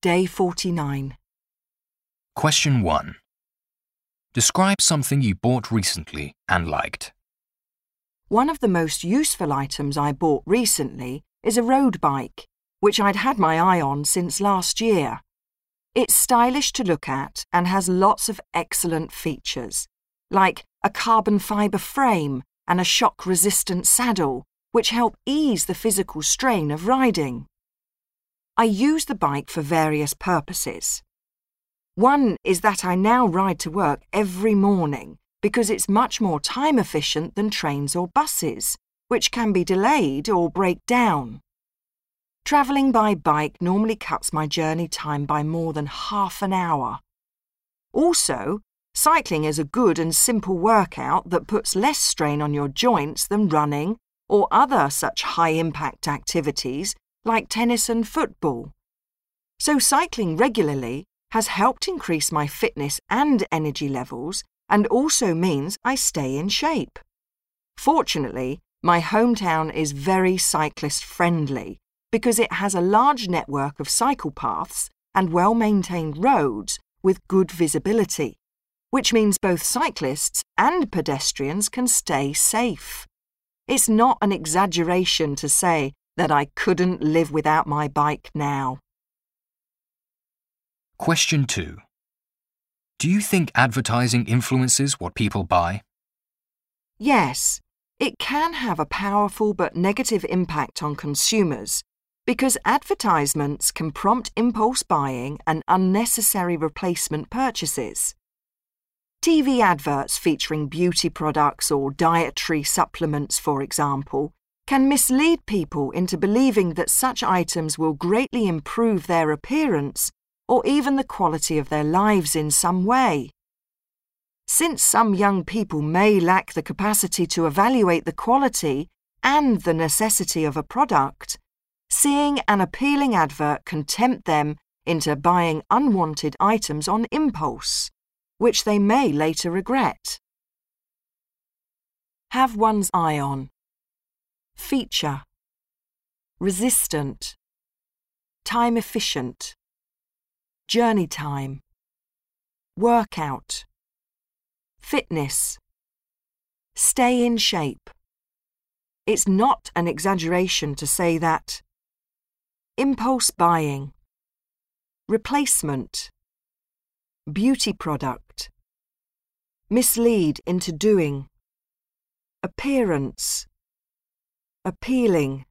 Day 49. Question 1. Describe something you bought recently and liked. One of the most useful items I bought recently is a road bike, which I'd had my eye on since last year. It's stylish to look at and has lots of excellent features, like a carbon fibre frame and a shock resistant saddle, which help ease the physical strain of riding. I use the bike for various purposes. One is that I now ride to work every morning because it's much more time efficient than trains or buses, which can be delayed or break down. Travelling by bike normally cuts my journey time by more than half an hour. Also, cycling is a good and simple workout that puts less strain on your joints than running or other such high impact activities like tennis and football. So, cycling regularly has helped increase my fitness and energy levels and also means I stay in shape. Fortunately, my hometown is very cyclist friendly because it has a large network of cycle paths and well maintained roads with good visibility, which means both cyclists and pedestrians can stay safe. It's not an exaggeration to say that I couldn't live without my bike now. Question 2. Do you think advertising influences what people buy? Yes, it can have a powerful but negative impact on consumers because advertisements can prompt impulse buying and unnecessary replacement purchases. TV adverts featuring beauty products or dietary supplements, for example, can mislead people into believing that such items will greatly improve their appearance or even the quality of their lives in some way. Since some young people may lack the capacity to evaluate the quality and the necessity of a product, seeing an appealing advert can tempt them into buying unwanted items on impulse, which they may later regret. Have one's eye on. Feature. Resistant. Time efficient. Journey time. Workout. Fitness. Stay in shape. It's not an exaggeration to say that. Impulse buying. Replacement. Beauty product. Mislead into doing. Appearance. Appealing.